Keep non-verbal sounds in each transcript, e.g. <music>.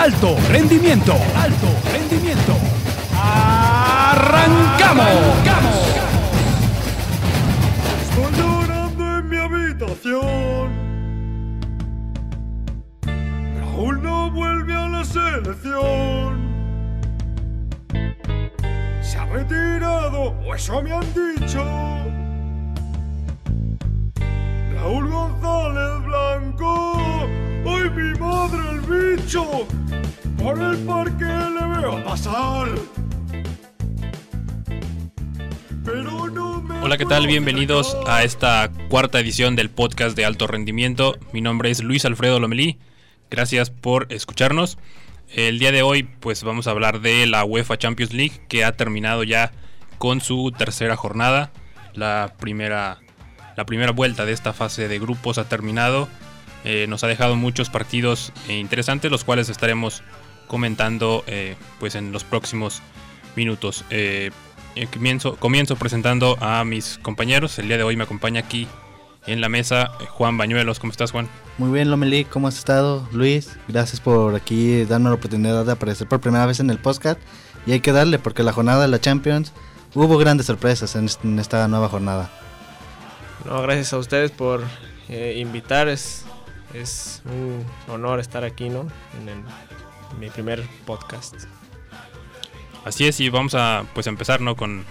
alto rendimiento, alto rendimiento. ¡Arrancamos! Estoy llorando en mi habitación. Raúl no vuelve a la selección. Se ha retirado, o eso me han dicho. Raúl González Blanco. ¡Ay, mi madre, el bicho! Por el parque le veo pasar. Pero no me Hola, ¿qué tal? Bienvenidos a esta cuarta edición del podcast de alto rendimiento. Mi nombre es Luis Alfredo Lomelí. Gracias por escucharnos. El día de hoy pues vamos a hablar de la UEFA Champions League que ha terminado ya con su tercera jornada. La primera, la primera vuelta de esta fase de grupos ha terminado. Eh, nos ha dejado muchos partidos eh, interesantes los cuales estaremos comentando eh, pues en los próximos minutos. Eh, comienzo, comienzo presentando a mis compañeros. El día de hoy me acompaña aquí en la mesa eh, Juan Bañuelos. ¿Cómo estás, Juan? Muy bien, Lomelí, ¿cómo has estado? Luis, gracias por aquí darnos la oportunidad de aparecer por primera vez en el podcast. Y hay que darle, porque la jornada de la Champions hubo grandes sorpresas en, est- en esta nueva jornada. No, gracias a ustedes por eh, invitar. Es, es un honor estar aquí, ¿no? En, el- mi primer podcast. Así es, y vamos a pues empezar ¿no? con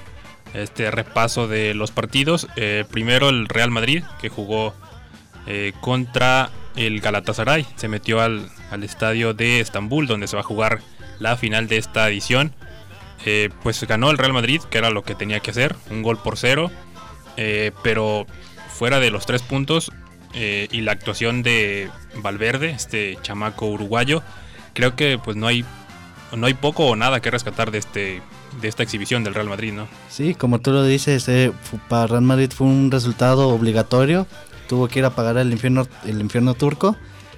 este repaso de los partidos. Eh, primero el Real Madrid, que jugó eh, contra el Galatasaray. Se metió al, al estadio de Estambul, donde se va a jugar la final de esta edición. Eh, pues ganó el Real Madrid, que era lo que tenía que hacer, un gol por cero. Pero fuera de los tres puntos y la actuación de Valverde, este chamaco uruguayo, creo que pues no hay no hay poco o nada que rescatar de este de esta exhibición del Real Madrid, ¿no? Sí, como tú lo dices, eh, para Real Madrid fue un resultado obligatorio. Tuvo que ir a pagar el infierno, el infierno turco.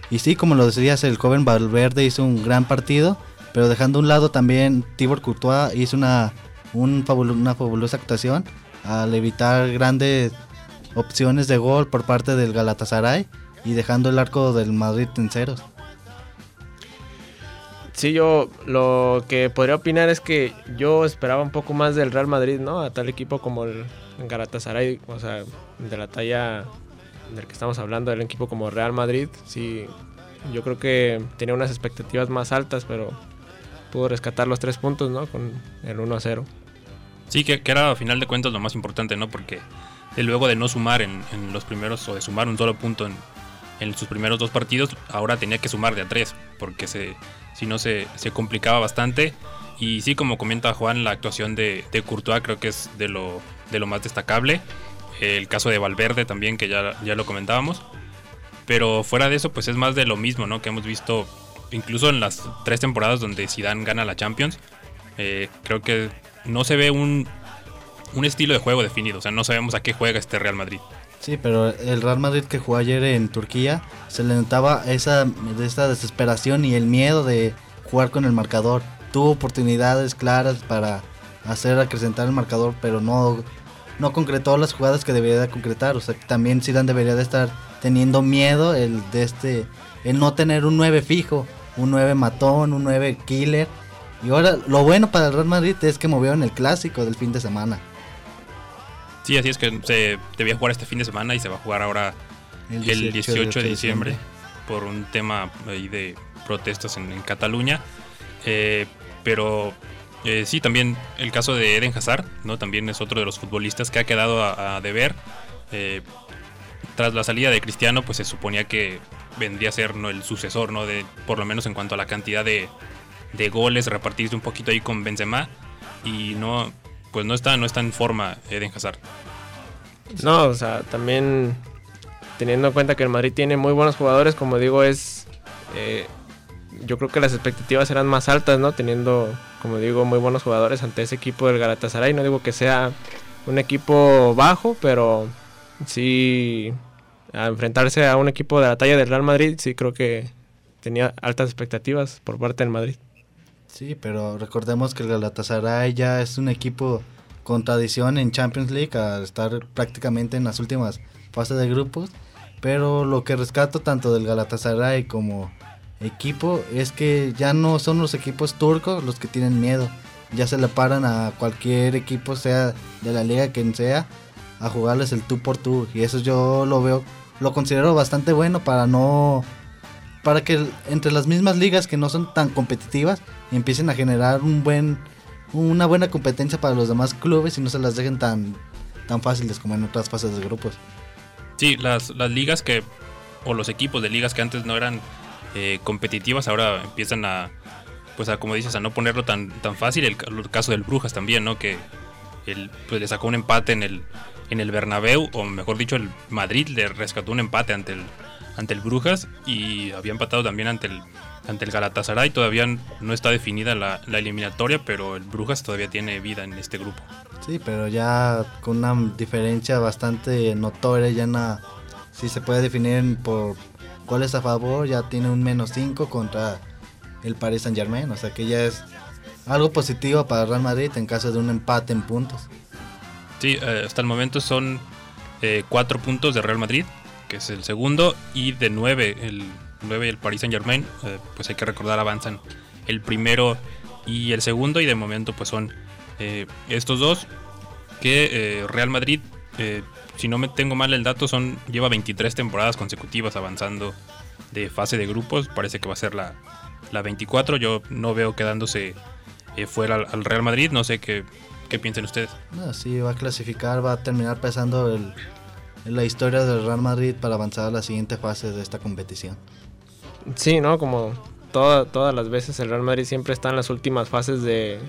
Y sí, como lo decías, el joven Valverde hizo un gran partido. Pero dejando a un lado también, Tibor Courtois hizo una, una fabulosa actuación al evitar grandes opciones de gol por parte del Galatasaray y dejando el arco del Madrid en ceros. Sí, yo lo que podría opinar es que yo esperaba un poco más del Real Madrid, ¿no? A tal equipo como el Galatasaray, o sea, de la talla del que estamos hablando, del equipo como Real Madrid. Sí, yo creo que tenía unas expectativas más altas, pero pudo rescatar los tres puntos, ¿no? Con el 1 a 0. Sí, que, era a final de cuentas lo más importante, ¿no? Porque luego de no sumar en, en los primeros o de sumar un solo punto en sus primeros dos partidos, ahora tenía que sumar de a tres, porque se, si no se, se complicaba bastante. Y sí, como comenta Juan, la actuación de, de Courtois creo que es de lo, de lo más destacable. El caso de Valverde también, que ya, ya lo comentábamos. Pero fuera de eso, pues es más de lo mismo, ¿no? Que hemos visto incluso en las tres temporadas donde Zidane gana la Champions. Eh, creo que no se ve un, un estilo de juego definido. O sea, no sabemos a qué juega este Real Madrid. Sí, pero el Real Madrid que jugó ayer en Turquía se le notaba esa, esa desesperación y el miedo de jugar con el marcador. Tuvo oportunidades claras para hacer acrecentar el marcador, pero no, no concretó las jugadas que debería de concretar. O sea, también Zidane debería de estar teniendo miedo el de este, el no tener un 9 fijo, un 9 matón, un 9 killer. Y ahora lo bueno para el Real Madrid es que movieron el clásico del fin de semana. Sí, así es que se debía jugar este fin de semana y se va a jugar ahora el 18 de diciembre por un tema ahí de protestas en, en Cataluña. Eh, pero eh, sí, también el caso de Eden Hazard, ¿no? También es otro de los futbolistas que ha quedado a, a deber. Eh, tras la salida de Cristiano, pues se suponía que vendría a ser ¿no? el sucesor, ¿no? De, por lo menos en cuanto a la cantidad de, de goles, repartirse un poquito ahí con Benzema. Y no, pues no está, no está en forma Eden Hazard. No, o sea, también teniendo en cuenta que el Madrid tiene muy buenos jugadores, como digo, es. eh, yo creo que las expectativas eran más altas, ¿no? Teniendo, como digo, muy buenos jugadores ante ese equipo del Galatasaray. No digo que sea un equipo bajo, pero sí. A enfrentarse a un equipo de la talla del Real Madrid, sí creo que tenía altas expectativas por parte del Madrid. Sí, pero recordemos que el Galatasaray ya es un equipo con tradición en Champions League al estar prácticamente en las últimas fases de grupos. Pero lo que rescato tanto del Galatasaray como equipo es que ya no son los equipos turcos los que tienen miedo. Ya se le paran a cualquier equipo, sea de la liga quien sea, a jugarles el tú por tú. Y eso yo lo veo, lo considero bastante bueno para no. Para que entre las mismas ligas que no son tan competitivas empiecen a generar un buen, una buena competencia para los demás clubes y no se las dejen tan, tan fáciles como en otras fases de grupos. Sí, las, las ligas que, o los equipos de ligas que antes no eran eh, competitivas, ahora empiezan a, pues a, como dices, a no ponerlo tan, tan fácil. El, caso del Brujas también, ¿no? Que el, pues le sacó un empate en el, en el Bernabéu, o mejor dicho, el Madrid le rescató un empate ante el, ante el Brujas y había empatado también ante el, ante el Galatasaray. Todavía no está definida la, la eliminatoria, pero el Brujas todavía tiene vida en este grupo. Sí, pero ya con una diferencia bastante notoria, ya no, si se puede definir por goles a favor, ya tiene un menos 5 contra el Paris Saint Germain, o sea que ya es algo positivo para Real Madrid en caso de un empate en puntos. Sí, eh, hasta el momento son eh, cuatro puntos de Real Madrid, que es el segundo, y de nueve, el 9 y el Paris Saint Germain, eh, pues hay que recordar, avanzan el primero y el segundo, y de momento pues son eh, estos dos, que eh, Real Madrid, si no me tengo mal el dato, son lleva 23 temporadas consecutivas avanzando de fase de grupos, parece que va a ser la, la 24, yo no veo quedándose fuera al, al Real Madrid, no sé qué, qué piensen ustedes. No, sí, va a clasificar, va a terminar pesando el, la historia del Real Madrid para avanzar a la siguiente fase de esta competición. Sí, ¿no? Como toda- todas las veces el Real Madrid siempre está en las últimas fases de,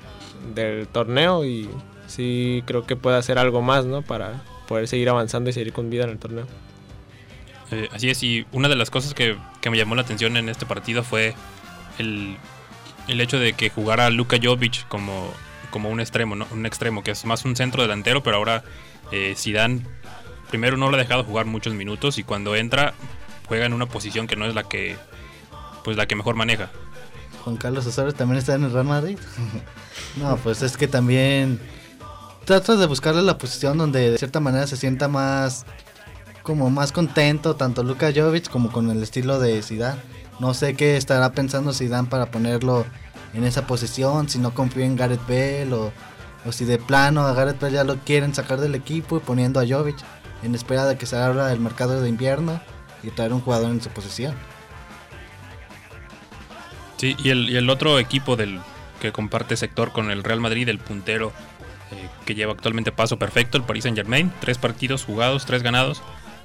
del torneo y sí creo que puede hacer algo más, ¿no? Para poder seguir avanzando y seguir con vida en el torneo. Eh, así es, y una de las cosas que, que me llamó la atención en este partido fue el, el hecho de que jugara Luka Jovic como, como un extremo, ¿no? Un extremo, que es más un centro delantero, pero ahora eh, Zidane primero no lo ha dejado jugar muchos minutos y cuando entra juega en una posición que no es la que pues la que mejor maneja. Juan Carlos Osorio también está en el Real Madrid. <laughs> no, pues es que también tratas de buscarle la posición donde de cierta manera se sienta más como más contento tanto Luka Jovic como con el estilo de Zidane. No sé qué estará pensando Zidane para ponerlo en esa posición, si no confía en Gareth Bale o, si de plano a Gareth Bale ya lo quieren sacar del equipo y poniendo a Jovic en espera de que se abra el mercado de invierno y traer un jugador en su posición. Sí, y el, y el otro equipo del que comparte sector con el Real Madrid, el puntero eh, que lleva actualmente paso perfecto, el Paris Saint Germain, tres partidos jugados, tres ganados,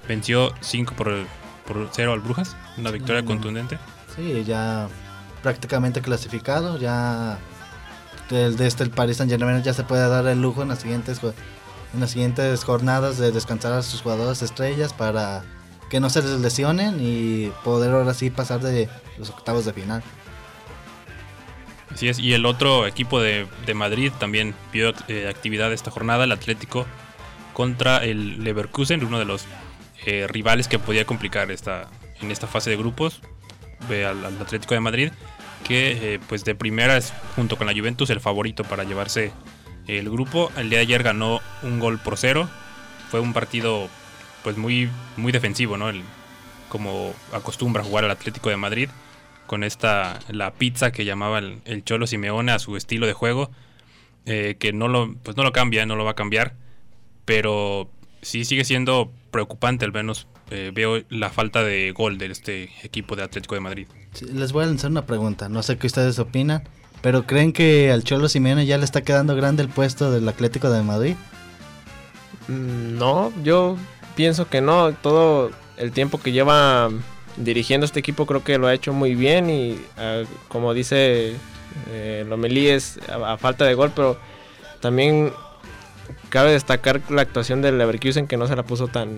venció 5 por, por 0 al Brujas, una victoria contundente. Sí, ya prácticamente clasificado, ya desde este el Paris Saint Germain ya se puede dar el lujo en las siguientes en las siguientes jornadas de descansar a sus jugadores estrellas para que no se les lesionen y poder ahora sí pasar de los octavos de final. Así es, y el otro equipo de, de Madrid también vio eh, actividad esta jornada, el Atlético contra el Leverkusen, uno de los eh, rivales que podía complicar esta, en esta fase de grupos, ve al, al Atlético de Madrid, que eh, pues de primera es junto con la Juventus el favorito para llevarse el grupo. El día de ayer ganó un gol por cero, fue un partido pues muy, muy defensivo, ¿no? El, como acostumbra jugar el Atlético de Madrid con esta la pizza que llamaba el, el Cholo Simeone a su estilo de juego eh, que no lo pues no lo cambia no lo va a cambiar pero sí sigue siendo preocupante al menos eh, veo la falta de gol de este equipo de Atlético de Madrid Sí, Les voy a lanzar una pregunta, no sé qué ustedes opinan, pero ¿creen que al Cholo Simeone ya le está quedando grande el puesto del Atlético de Madrid? Mm, No, yo pienso que no. Todo el tiempo que lleva dirigiendo este equipo creo que lo ha hecho muy bien y ah, como dice eh, Lomelí es a, a falta de gol, pero también cabe destacar la actuación del Leverkusen que no se la puso tan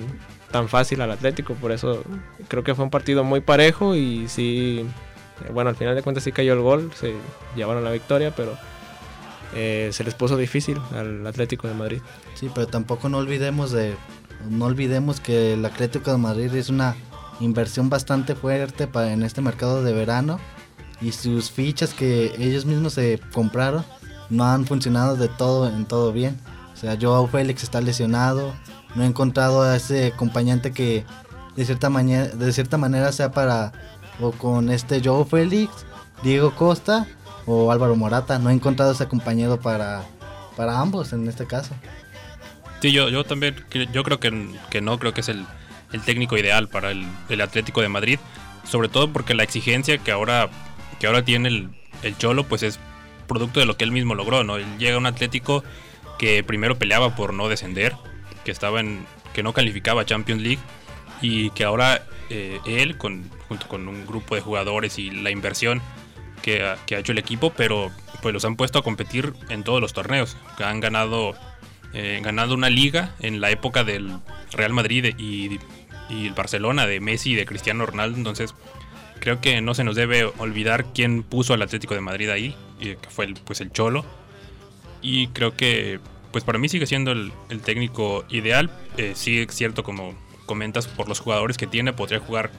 tan fácil al Atlético, por eso creo que fue un partido muy parejo y sí, bueno, al final de cuentas sí cayó el gol, se llevaron la victoria, pero eh, se les puso difícil al Atlético de Madrid. Sí, pero tampoco no olvidemos de no olvidemos que el Atlético de Madrid es una inversión bastante fuerte para en este mercado de verano y sus fichas que ellos mismos se compraron no han funcionado de todo en todo bien. O sea, Joao Félix está lesionado, no he encontrado a ese acompañante que de cierta de cierta manera sea para o con este Joe Félix, Diego Costa o Álvaro Morata. No he encontrado ese compañero para, para ambos en este caso. Sí, yo, yo también, yo creo que, que no, creo que es el, el técnico ideal para el, Atlético de Madrid, sobre todo porque la exigencia que ahora, que ahora tiene el, el Cholo, pues es producto de lo que él mismo logró, ¿no? Él llega a un Atlético que primero peleaba por no descender, que estaba en, que no calificaba Champions League y que ahora eh, él con, junto con un grupo de jugadores y la inversión que ha, que ha, hecho el equipo, pero pues los han puesto a competir en todos los torneos, han ganado eh, ganado una liga en la época del Real Madrid y, y, el Barcelona de Messi y de Cristiano Ronaldo, entonces creo que no se nos debe olvidar quién puso al Atlético de Madrid ahí, que fue el, pues el Cholo, y creo que pues para mí sigue siendo el, el técnico ideal, eh, sí es cierto como comentas por los jugadores que tiene, podría jugar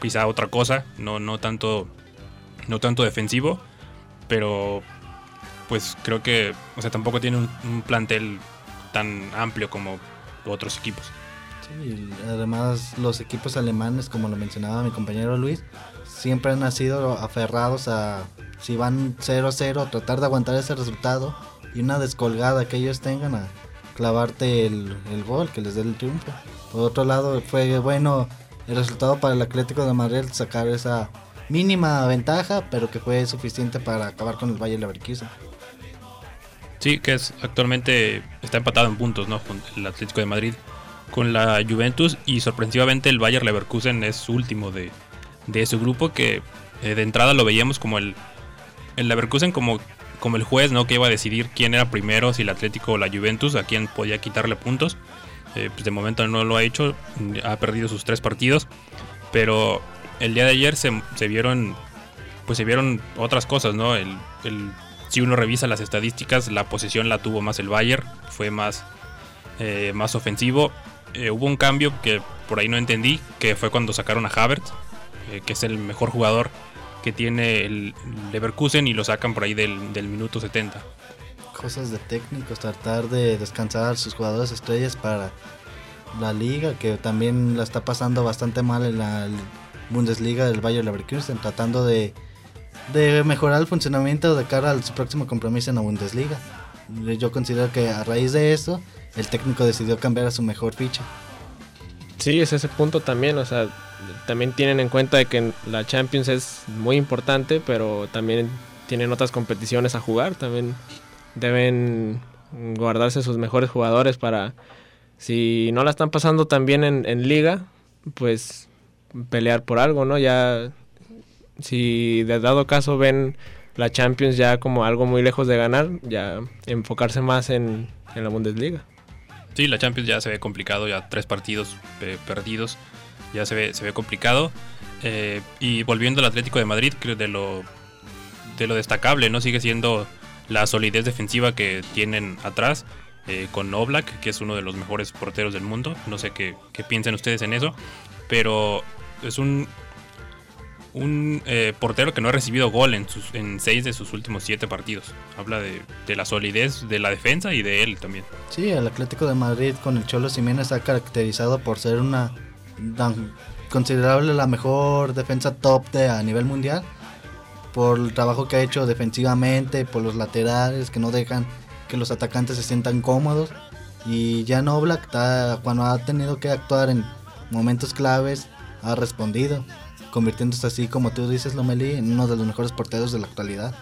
quizá otra cosa, no, no tanto no tanto defensivo, pero pues creo que, o sea, tampoco tiene un, plantel tan amplio como otros equipos. Además los equipos alemanes, como lo mencionaba mi compañero Luis, siempre han sido aferrados a, si van 0-0, tratar de aguantar ese resultado y una descolgada que ellos tengan a clavarte el, el gol que les dé el triunfo. Por otro lado, fue bueno el resultado para el Atlético de Madrid sacar esa mínima ventaja, pero que fue suficiente para acabar con el Valle Leverkusen. Sí, que es actualmente está empatado en puntos, ¿no? Con el Atlético de Madrid con la Juventus y sorpresivamente el Bayer Leverkusen es último de, de su grupo que eh, de entrada lo veíamos como el, el Leverkusen como, como el juez, ¿no? Que iba a decidir quién era primero, si el Atlético o la Juventus, a quién podía quitarle puntos. Eh, pues de momento no lo ha hecho, ha perdido sus tres partidos, pero el día de ayer se, se vieron pues se vieron otras cosas, ¿no? El, el si uno revisa las estadísticas, la posesión la tuvo más el Bayern, fue más, eh, más ofensivo. Eh, hubo un cambio que por ahí no entendí, que fue cuando sacaron a Havertz, eh, que es el mejor jugador que tiene el Leverkusen y lo sacan por ahí del, del minuto 70. Cosas de técnicos, tratar de descansar a sus jugadores estrellas para la liga, que también la está pasando bastante mal en la Bundesliga del Bayern Leverkusen, tratando de de mejorar el funcionamiento de cara al su próximo compromiso en la Bundesliga. Yo considero que a raíz de eso, el técnico decidió cambiar a su mejor ficha. Sí, es ese punto también, o sea, también tienen en cuenta de que la Champions es muy importante, pero también tienen otras competiciones a jugar, también deben guardarse sus mejores jugadores para, si no la están pasando tan bien en, liga, pues pelear por algo, ¿no? Ya si de dado caso ven la Champions ya como algo muy lejos de ganar, ya enfocarse más en, en la Bundesliga. Sí, la Champions ya se ve complicado, ya tres partidos perdidos, ya se ve, se ve complicado. Eh, y volviendo al Atlético de Madrid, creo de lo, de lo destacable, ¿no? Sigue siendo la solidez defensiva que tienen atrás. Eh, con Oblak, que es uno de los mejores porteros del mundo. No sé qué, qué piensan ustedes en eso. Pero es un, un eh, portero que no ha recibido gol en, sus, en seis de sus últimos siete partidos. Habla de, de, la solidez de la defensa y de él también. Sí, el Atlético de Madrid con el Cholo Simeone está caracterizado por ser una considerable la mejor defensa top de a nivel mundial por el trabajo que ha hecho defensivamente, por los laterales que no dejan que los atacantes se sientan cómodos y ya no Black cuando ha tenido que actuar en momentos claves ha respondido convirtiéndose así, como tú dices, Lomeli, en uno de los mejores porteros de la actualidad.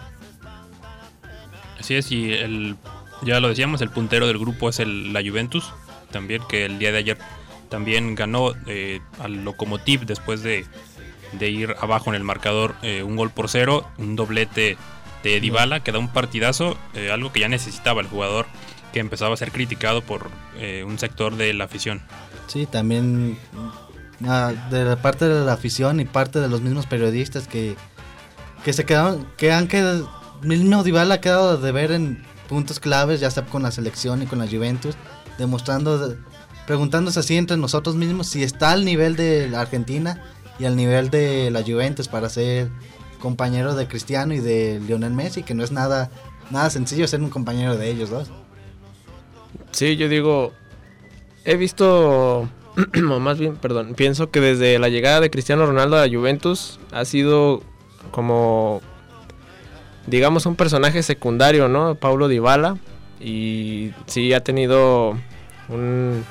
Así es, y el, ya lo decíamos, el puntero del grupo es el, la Juventus, también que el día de ayer también ganó eh, al Lokomotiv después de, de, ir abajo en el marcador eh, un gol por cero, un doblete de Dybala que da un partidazo, eh, algo que ya necesitaba el jugador que empezaba a ser criticado por eh, un sector de la afición. Sí, también de la parte de la afición y parte de los mismos periodistas que, que se quedaron, que han quedado, mismo Dybala ha quedado de ver en puntos claves, ya sea con la selección y con la Juventus, demostrando, preguntándose así entre nosotros mismos si está al nivel de la Argentina y al nivel de la Juventus para ser compañero de Cristiano y de Lionel Messi, que no es nada, nada sencillo ser un compañero de ellos dos. Sí, yo digo, he visto <clears throat> o más bien, perdón, pienso que desde la llegada de Cristiano Ronaldo a la Juventus ha sido como, digamos, un personaje secundario, ¿no? Paulo Dybala. Y sí ha tenido un-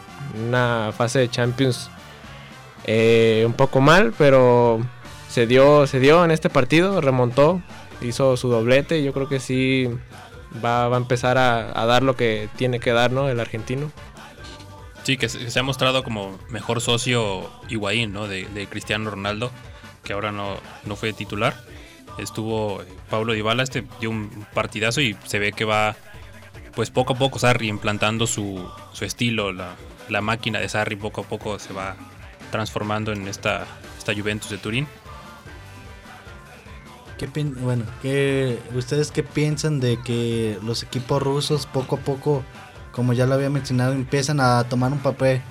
una fase de Champions eh, un poco mal, pero se dio, se dio en este partido, remontó, hizo su doblete. Yo creo que sí va, va a empezar a, dar lo que tiene que dar, ¿no? El argentino. Sí, que se, ha mostrado como mejor socio Higuaín, ¿no? De, de Cristiano Ronaldo, que ahora no, no fue titular. Estuvo Pablo Dybala, este dio un partidazo y se ve que va, pues poco a poco Sarri implantando su, su estilo, la, la máquina de Sarri poco a poco se va transformando en esta, esta Juventus de Turín. ¿Qué bueno, ¿qué, ¿ustedes qué piensan de que los equipos rusos poco a poco, como ya lo había mencionado, empiezan a tomar un papel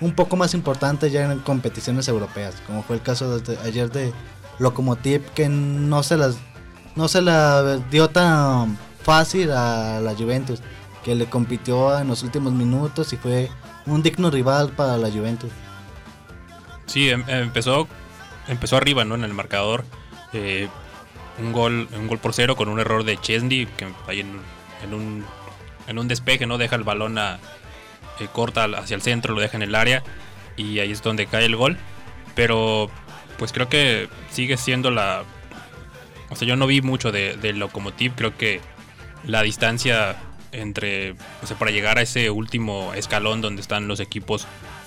un poco más importante ya en competiciones europeas? Como fue el caso de ayer de Lokomotiv, que no se las no se la dio tan fácil a la Juventus, que le compitió en los últimos minutos y fue un digno rival para la Juventus. Sí, em- empezó, empezó arriba, ¿no? En el marcador. eh, un gol, un gol por cero con un error de Chesney que ahí en, en un, en un despeje, ¿no? Deja el balón a, eh, corta hacia el centro, lo deja en el área y ahí es donde cae el gol. Pero pues creo que sigue siendo la... O sea, yo no vi mucho de, de Lokomotiv, creo que la distancia entre, o sea, para llegar a ese último escalón donde están los equipos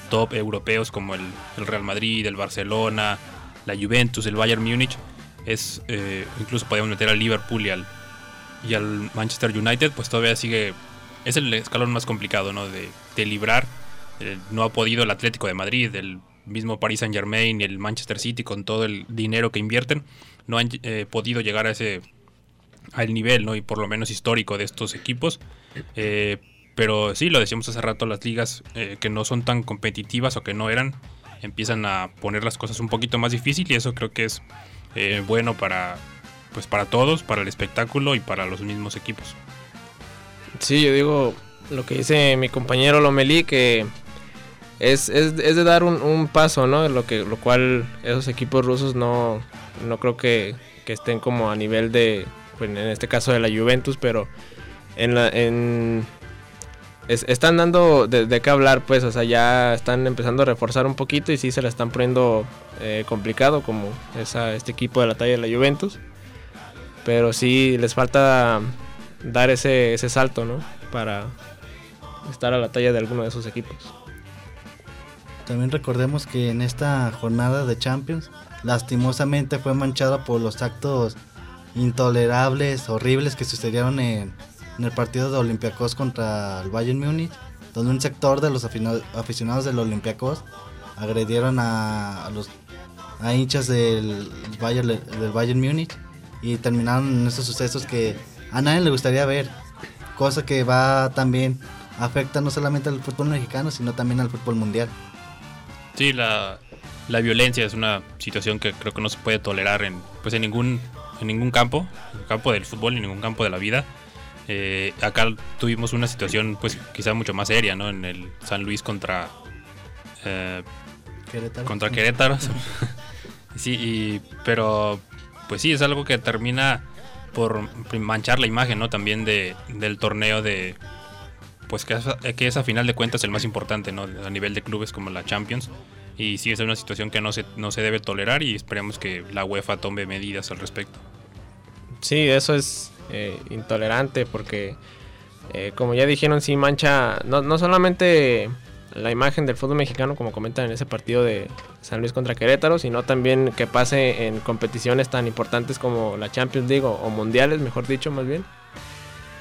top europeos como el, Real Madrid, el Barcelona, la Juventus, el Bayern Múnich, es eh, incluso podemos meter al Liverpool y al, y al Manchester United, pues todavía sigue, es el escalón más complicado, ¿no? De, librar. Eh, no ha podido el Atlético de Madrid, el mismo Paris Saint Germain el Manchester City con todo el dinero que invierten, no han eh, podido llegar a ese al nivel, ¿no? Y por lo menos histórico de estos equipos. Pero sí, lo decíamos hace rato, las ligas eh, que no son tan competitivas o que no eran, empiezan a poner las cosas un poquito más difícil y eso creo que es eh, bueno para, pues para todos, para el espectáculo y para los mismos equipos. Sí, yo digo lo que dice mi compañero Lomelí, que es, es, es de dar un, paso, ¿no? Lo, que, lo cual esos equipos rusos no, no creo que, que estén como a nivel de, pues, en este caso de la Juventus, pero en la, en, es- están dando de, de qué hablar, pues, o sea, ya están empezando a reforzar un poquito y sí se la están poniendo eh, complicado como esa, este equipo de la talla de la Juventus. Pero sí les falta dar ese, ese salto, ¿no? Para estar a la talla de alguno de esos equipos. También recordemos que en esta jornada de Champions, lastimosamente fue manchada por los actos intolerables, horribles que sucedieron en, en el partido de Olympiacos contra el Bayern Múnich, donde un sector de los aficionados del Olympiacos agredieron a, los a hinchas del Bayern, del Bayern Múnich y terminaron en esos sucesos que a nadie le gustaría ver, cosa que va también afecta no solamente al fútbol mexicano, sino también al fútbol mundial. Sí, la, la violencia es una situación que creo que no se puede tolerar en, pues en ningún, en ningún campo, en el campo del fútbol en ningún campo de la vida. Eh, acá tuvimos una situación pues quizá mucho más seria, ¿no? En el San Luis contra eh, Querétaro. contra Querétaro. <laughs> sí, y- pero pues sí, es algo que termina por manchar la imagen, ¿no? También de, del torneo de... Pues que, es- que es a final de cuentas el más importante, ¿no? A nivel de clubes como la Champions. Y sí, es una situación que no se, no se debe tolerar y esperemos que la UEFA tome medidas al respecto. Sí, eso es eh, intolerante porque, eh, como ya dijeron, sí mancha no, no solamente la imagen del fútbol mexicano, como comentan en ese partido de San Luis contra Querétaro, sino también que pase en competiciones tan importantes como la Champions League o, mundiales, mejor dicho, más bien.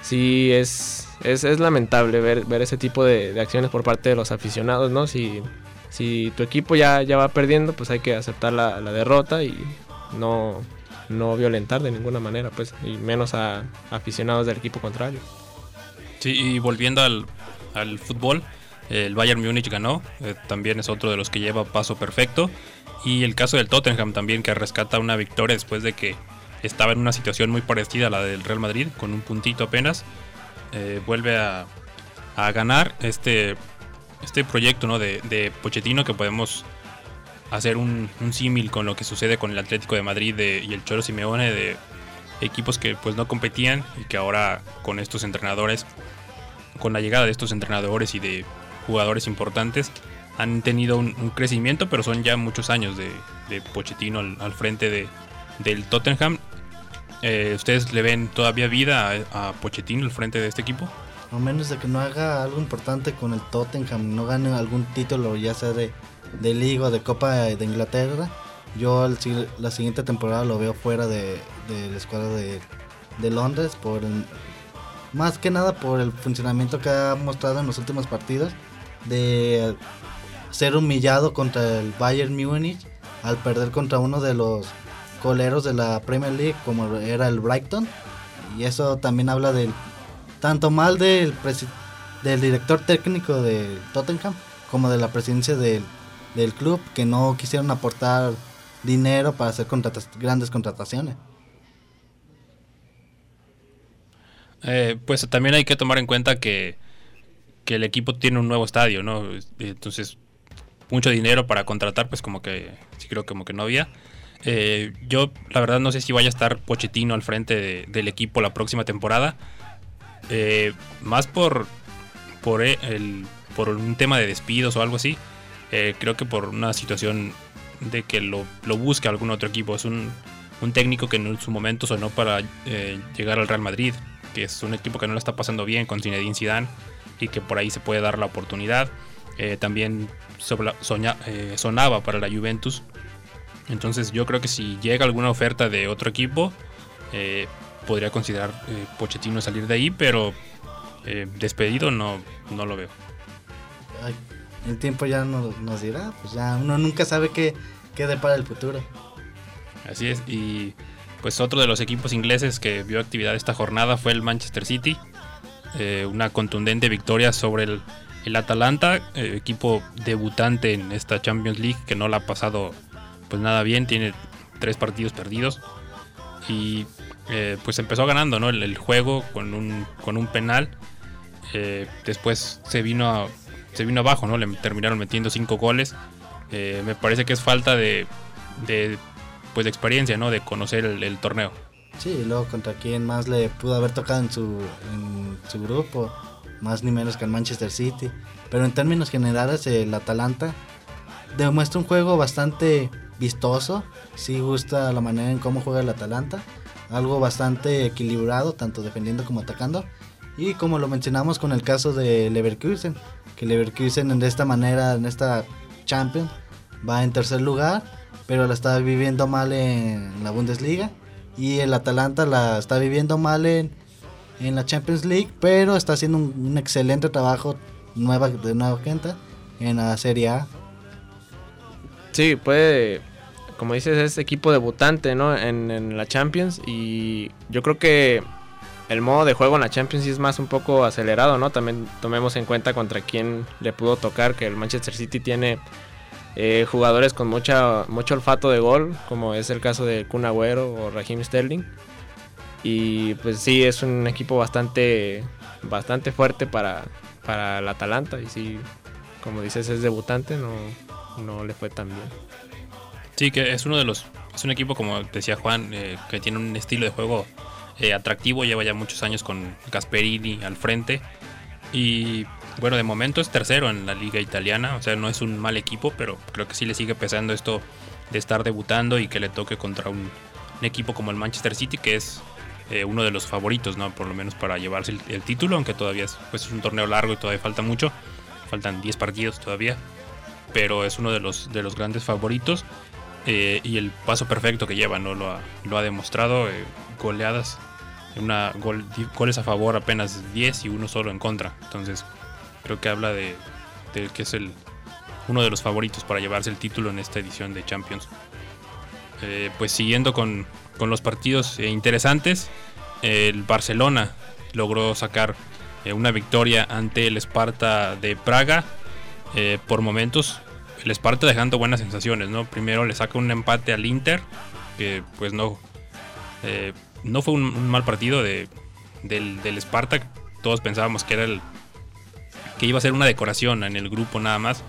Sí, es, es, es lamentable ver, ver ese tipo de, acciones por parte de los aficionados, ¿no? Si, si tu equipo ya, ya va perdiendo, pues hay que aceptar la derrota y no, no violentar de ninguna manera, pues, y menos a aficionados del equipo contrario. Sí, y volviendo al, al fútbol, el Bayern Múnich ganó, eh, también es otro de los que lleva paso perfecto. Y el caso del Tottenham también, que rescata una victoria después de que estaba en una situación muy parecida a la del Real Madrid, con un puntito apenas. Eh, vuelve a, a ganar. Este este proyecto ¿no? de, de Pochettino que podemos hacer un, un símil con lo que sucede con el Atlético de Madrid de- y el Cholo Simeone de equipos que pues no competían y que ahora con estos entrenadores, con la llegada de estos entrenadores y de jugadores importantes, han tenido un, crecimiento, pero son ya muchos años de, de Pochettino al, al frente de, del Tottenham. Eh, ¿Ustedes le ven todavía vida a, a Pochettino al frente de este equipo? A menos de que no haga algo importante con el Tottenham, no gane algún título, ya sea de, de Liga o de Copa de Inglaterra, yo si- la siguiente temporada lo veo fuera de, de la escuadra de, de Londres, por el- más que nada por el funcionamiento que ha mostrado en los últimos partidos, de ser humillado contra el Bayern Múnich al perder contra uno de los coleros de la Premier League como era el Brighton. Y eso también habla del tanto mal del, del director técnico de Tottenham como de la presidencia del, del club que no quisieron aportar dinero para hacer grandes contrataciones. Eh, pues también hay que tomar en cuenta que, que el equipo tiene un nuevo estadio, ¿no? Entonces, mucho dinero para contratar, pues como que sí creo como que no había. Eh, yo la verdad no sé si vaya a estar Pochettino al frente de- del equipo la próxima temporada. Eh, más por, por, el, por un tema de despidos o algo así. Eh, creo que por una situación de que lo, lo busque algún otro equipo. Es un, un técnico que en su momento sonó para eh, llegar al Real Madrid, que es un equipo que no lo está pasando bien con Zinedine Zidane y que por ahí se puede dar la oportunidad. Eh, también sobla- soña- eh, sonaba para la Juventus. Entonces yo creo que si llega alguna oferta de otro equipo, eh, podría considerar eh, Pochettino salir de ahí, pero despedido no, no lo veo. Ay, el tiempo ya nos, dirá, pues ya uno nunca sabe qué, qué depara el futuro. Así es, y pues otro de los equipos ingleses que vio actividad esta jornada fue el Manchester City. Eh, una contundente victoria sobre el, el Atalanta, eh, equipo debutante en esta Champions League que no la ha pasado pues nada bien, tiene tres partidos perdidos y eh, pues empezó ganando ¿no? el, juego con un, con un penal. Después se vino, a- se vino abajo, ¿no? le terminaron metiendo cinco goles. Eh, me parece que es falta de, de pues de experiencia, ¿no? De conocer el, torneo. Sí, y luego contra quién más le pudo haber tocado en su, en su grupo, más ni menos que el Manchester City. Pero en términos generales, el Atalanta demuestra un juego bastante vistoso. Sí gusta la manera en cómo juega el Atalanta. Algo bastante equilibrado, tanto defendiendo como atacando. Y como lo mencionamos con el caso de Leverkusen, que Leverkusen de esta manera, en esta Champions, va en tercer lugar, pero la está viviendo mal en la Bundesliga. Y el Atalanta la está viviendo mal en, en la Champions League, pero está haciendo un, un excelente trabajo nueva, de nueva cuenta en la Serie A. Sí, puede, como dices, es equipo debutante, ¿no? En, en la Champions y yo creo que el modo de juego en la Champions es más un poco acelerado, ¿no? También tomemos en cuenta contra quién le pudo tocar, que el Manchester City tiene eh, jugadores con mucha, mucho olfato de gol, como es el caso de Kun Agüero o Raheem Sterling. Y pues sí, es un equipo bastante, bastante fuerte para, para el Atalanta y sí, como dices, es debutante, no, no le fue tan bien. Sí, que es uno de los. Es un equipo, como decía Juan, eh, que tiene un estilo de juego eh, atractivo. Lleva ya muchos años con Gasperini al frente. Y bueno, de momento es tercero en la liga italiana. O sea, no es un mal equipo, pero creo que sí le sigue pesando esto de estar debutando y que le toque contra un, equipo como el Manchester City, que es eh, uno de los favoritos, ¿no? Por lo menos para llevarse el, título, aunque todavía es, pues, es un torneo largo y todavía falta mucho. Faltan 10 partidos todavía. Pero es uno de los, de los grandes favoritos. eh, y el paso perfecto que lleva, ¿no? Lo ha, demostrado. goleadas. Una gol- goles a favor apenas 10 y uno solo en contra. Entonces, creo que habla de, de que es el uno de los favoritos para llevarse el título en esta edición de Champions. Eh, pues siguiendo con, con los partidos eh, interesantes, el Barcelona logró sacar eh, una victoria ante el Sparta de Praga. Por momentos, el Sparta dejando buenas sensaciones, ¿no? Primero le saca un empate al Inter, que pues no, no fue un, mal partido de, del, del Sparta. Todos pensábamos que era el, que iba a ser una decoración en el grupo nada más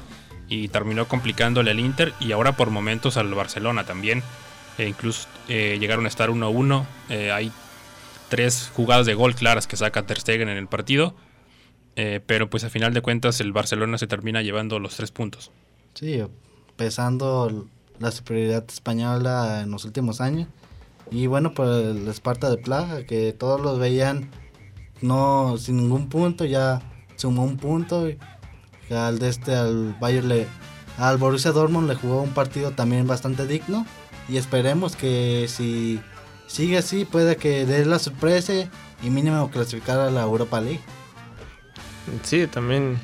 y terminó complicándole al Inter y ahora por momentos al Barcelona también. E incluso eh, llegaron a estar 1-1. Eh, hay tres jugadas de gol claras que saca Ter Stegen en el partido. Eh, pero pues a final de cuentas el Barcelona se termina llevando los tres puntos. Sí, pesando la superioridad española en los últimos años. Y bueno, pues el Esparta de Plaga, que todos los veían no sin ningún punto, ya sumó un punto. Al de este, al Bayern le, al Borussia Dortmund le jugó un partido también bastante digno. Y esperemos que si sigue así, puede que dé la sorpresa y mínimo clasificar a la Europa League. Sí, también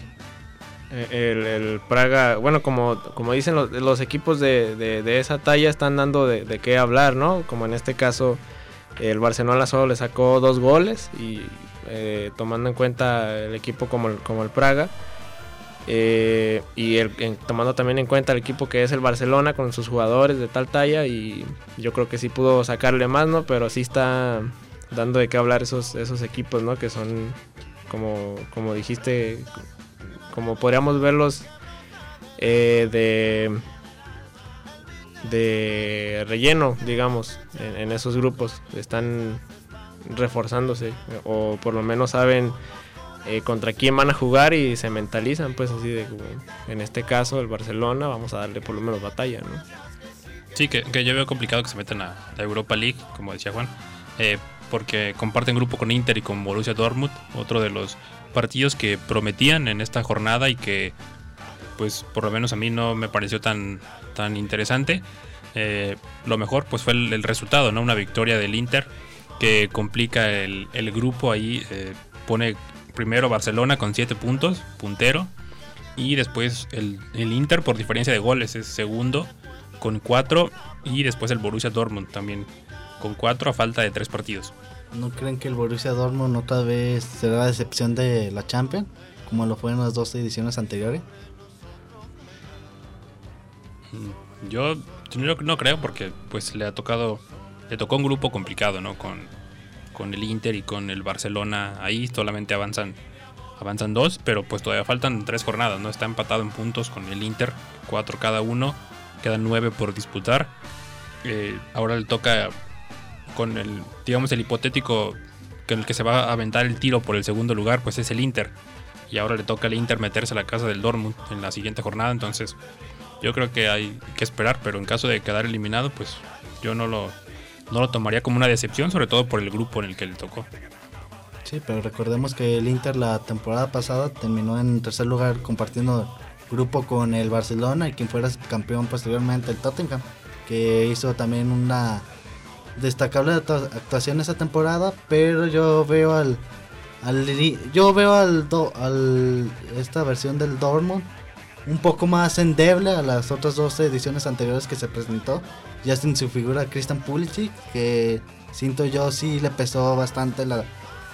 el, Praga, bueno, como, como dicen los, equipos de, de, esa talla están dando de, qué hablar, ¿no? Como en este caso el Barcelona solo le sacó dos goles y eh, tomando en cuenta el equipo como el, como el Praga. Eh, y tomando también en cuenta el equipo que es el Barcelona con sus jugadores de tal talla y yo creo que sí pudo sacarle más, ¿no? Pero sí está dando de qué hablar esos, esos equipos, ¿no? Que son como, como dijiste, como podríamos verlos eh, de, de relleno, digamos, en, esos grupos. Están reforzándose o por lo menos saben eh, contra quién van a jugar y se mentalizan, pues así de, en este caso el Barcelona, vamos a darle por lo menos batalla, ¿no? Sí, que, yo veo complicado que se metan a la Europa League, como decía Juan. Eh, porque comparten grupo con Inter y con Borussia Dortmund, otro de los partidos que prometían en esta jornada y que pues por lo menos a mí no me pareció tan, tan interesante. Eh, lo mejor pues fue el, resultado, ¿no? Una victoria del Inter que complica el, grupo ahí, eh, pone primero Barcelona con 7 puntos, puntero, y después el, Inter por diferencia de goles es segundo con 4 y después el Borussia Dortmund también con 4 a falta de 3 partidos. ¿No creen que el Borussia Dortmund otra vez será la decepción de la Champions? Como lo fue en las dos ediciones anteriores. Mm, yo no, creo porque pues le ha tocado, le tocó un grupo complicado, ¿no? Con, con el Inter y con el Barcelona. Ahí solamente avanzan, avanzan dos, pero pues todavía faltan tres jornadas, ¿no? Está empatado en puntos con el Inter, cuatro cada uno, quedan nueve por disputar. Eh, ahora le toca con el, digamos, el hipotético con el que se va a aventar el tiro por el segundo lugar, pues es el Inter. Y ahora le toca al Inter meterse a la casa del Dortmund en la siguiente jornada. Entonces, yo creo que hay que esperar, pero en caso de quedar eliminado, pues yo no lo, no lo tomaría como una decepción, sobre todo por el grupo en el que le tocó. Sí, pero recordemos que el Inter la temporada pasada terminó en tercer lugar compartiendo grupo con el Barcelona y quien fuera campeón posteriormente el Tottenham, que hizo también una destacable actuación esa temporada, pero yo veo al, yo veo al, al esta versión del Dortmund un poco más endeble a las otras dos ediciones anteriores que se presentó, ya sin su figura Christian Pulisic, que siento yo sí le pesó bastante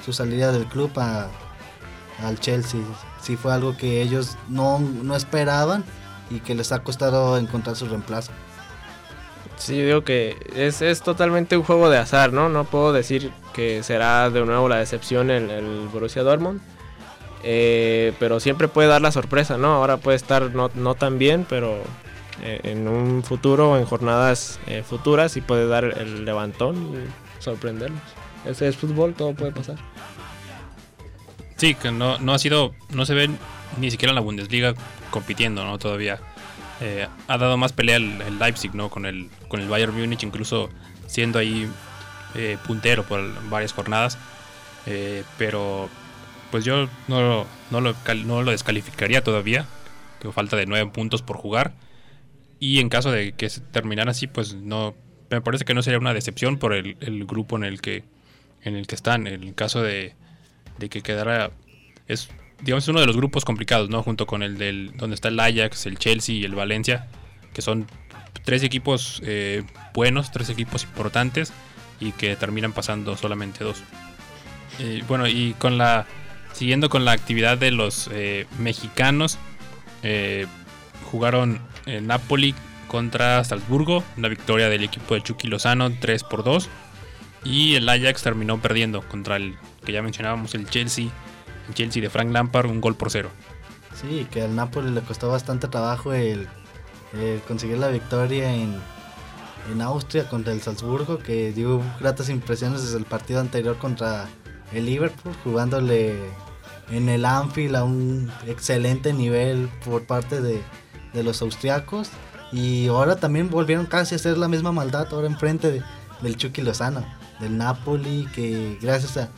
su salida del club a, al Chelsea. Sí fue algo que ellos no, no esperaban y que les ha costado encontrar su reemplazo. Sí, digo que es, es, totalmente un juego de azar, ¿no? No puedo decir que será de nuevo la decepción el, el Borussia Dortmund. Eh, pero siempre puede dar la sorpresa, ¿no? Ahora puede estar no, no tan bien, pero eh, en un futuro o en jornadas eh, futuras sí puede dar el levantón y sorprendernos. Ese es fútbol, todo puede pasar. Sí, que no, no ha sido, no se ve ni siquiera en la Bundesliga compitiendo, ¿no? Todavía. Eh, ha dado más pelea el, Leipzig, ¿no? Con el, con el Bayern Múnich, incluso siendo ahí eh, puntero por varias jornadas. Eh, pero pues yo no, no, lo, no lo descalificaría todavía, que falta de nueve puntos por jugar. Y en caso de que se terminara así, pues no, me parece que no sería una decepción por el, el grupo en el que en el que están. En el caso de, de que quedara es digamos, uno de los grupos complicados, ¿no? Junto con el del donde está el Ajax, el Chelsea y el Valencia, que son tres equipos eh, buenos, tres equipos importantes y que terminan pasando solamente dos. bueno, y con la siguiendo con la actividad de los eh, mexicanos, eh, jugaron en Napoli contra Salzburgo, una victoria del equipo de Chucky Lozano 3 por 2 y el Ajax terminó perdiendo contra el que ya mencionábamos el Chelsea Chelsea de Frank Lampard un gol por cero. Sí, que al Napoli le costó bastante trabajo el, conseguir la victoria en, en Austria contra el Salzburgo, que dio gratas impresiones desde el partido anterior contra el Liverpool, jugándole en el Anfield a un excelente nivel por parte de, de los austriacos. Y ahora también volvieron casi a hacer la misma maldad, ahora enfrente de, del Chucky Lozano, del Napoli, que gracias a,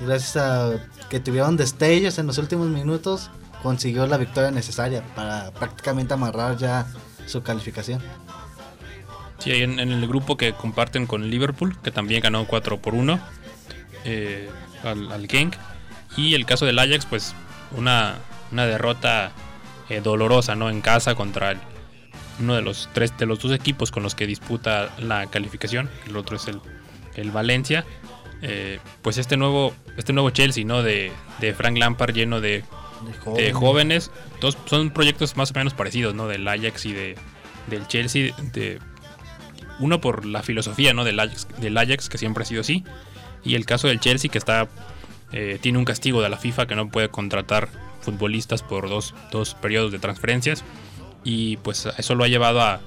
gracias a que tuvieron destellos en los últimos minutos, consiguió la victoria necesaria para prácticamente amarrar ya su calificación. Sí, en, en el grupo que comparten con Liverpool, que también ganó 4 por 1 eh, al, al. Y el caso del Ajax, pues una, una derrota eh, dolorosa, ¿no? En casa contra uno de los tres de los dos equipos con los que disputa la calificación. El otro es el, el Valencia. Eh, pues este nuevo, este nuevo Chelsea, ¿no? De, de Frank Lampard lleno de, De de jóvenes. Dos, son proyectos más o menos parecidos, ¿no? Del Ajax y de, del Chelsea. De, uno por la filosofía, ¿no? Del Ajax, del Ajax, que siempre ha sido así. Y el caso del Chelsea, que está eh, tiene un castigo de la FIFA que no puede contratar futbolistas por dos, dos periodos de transferencias. Y pues eso lo ha llevado a,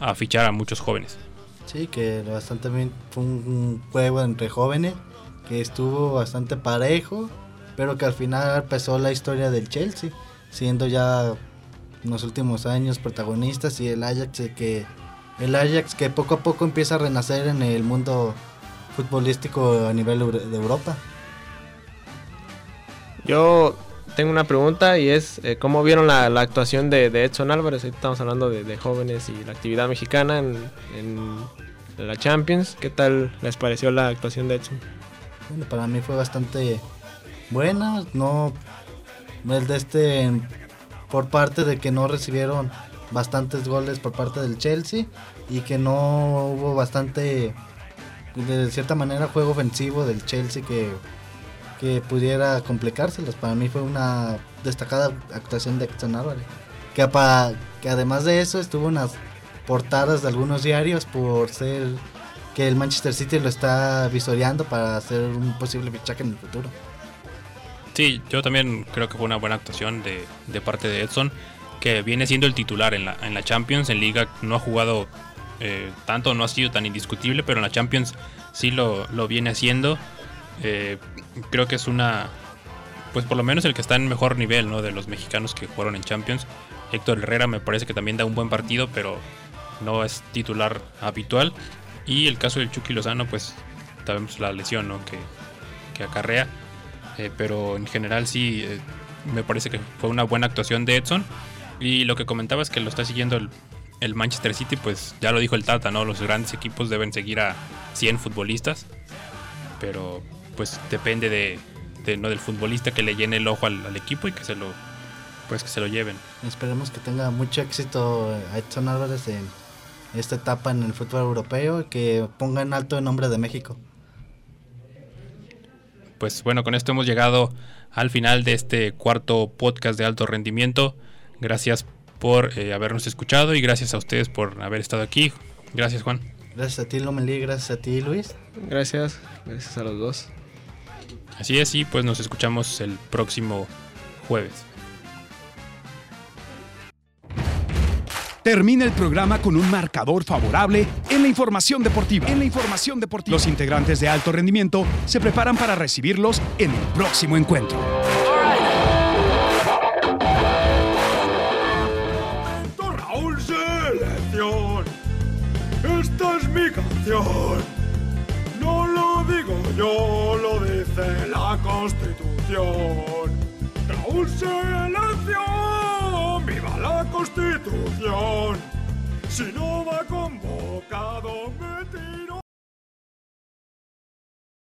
a fichar a muchos jóvenes. Sí, que bastante bien fue un juego entre jóvenes que estuvo bastante parejo, pero que al final empezó la historia del Chelsea, siendo ya en los últimos años protagonistas y el Ajax que el Ajax que poco a poco empieza a renacer en el mundo futbolístico a nivel de Europa. Yo tengo una pregunta y es eh, cómo vieron la, la actuación de, de Edson Álvarez. Estamos hablando de, de jóvenes y la actividad mexicana en, en la Champions. ¿Qué tal les pareció la actuación de Edson? Para mí fue bastante buena, no el de este por parte de que no recibieron bastantes goles por parte del Chelsea y que no hubo bastante de cierta manera juego ofensivo del Chelsea que que pudiera complicárselos. Para mí fue una destacada actuación de Edson Álvarez. Que, que además de eso estuvo en las portadas de algunos diarios por ser que el Manchester City lo está visoreando para hacer un posible fichaje en el futuro. Sí, yo también creo que fue una buena actuación de, de parte de Edson, que viene siendo el titular en la, en la Champions. En Liga no ha jugado eh, tanto, no ha sido tan indiscutible, pero en la Champions sí lo, lo viene haciendo. Eh, creo que es una, pues por lo menos el que está en mejor nivel ¿no? de los mexicanos que jugaron en Champions. Héctor Herrera me parece que también da un buen partido, pero no es titular habitual. Y el caso del Chucky Lozano, pues sabemos la lesión ¿no? que, que acarrea. Eh, pero en general sí, eh, me parece que fue una buena actuación de Edson. Y lo que comentaba es que lo está siguiendo el, el Manchester City, pues ya lo dijo el Tata, ¿no? Los grandes equipos deben seguir a 100 futbolistas. Pero pues depende de, de, ¿no? del futbolista que le llene el ojo al, al equipo y que se lo pues que se lo lleven. Esperemos que tenga mucho éxito a Edson Álvarez en esta etapa en el fútbol europeo y que ponga en alto el nombre de México. Pues bueno, con esto hemos llegado al final de este cuarto podcast de alto rendimiento. Gracias por eh, habernos escuchado y gracias a ustedes por haber estado aquí. Gracias Juan. Gracias a ti Lomelí, gracias a ti Luis. Gracias, gracias a los dos. Así es, y pues nos escuchamos el próximo jueves. Termina el programa con un marcador favorable en la información deportiva. En la información deportiva. Los integrantes de alto rendimiento se preparan para recibirlos en el próximo encuentro. Raúl Selección. Esta es mi canción. No lo digo yo, lo dice la Constitución. Raúl Selección, Constitución. Si no va convocado, me.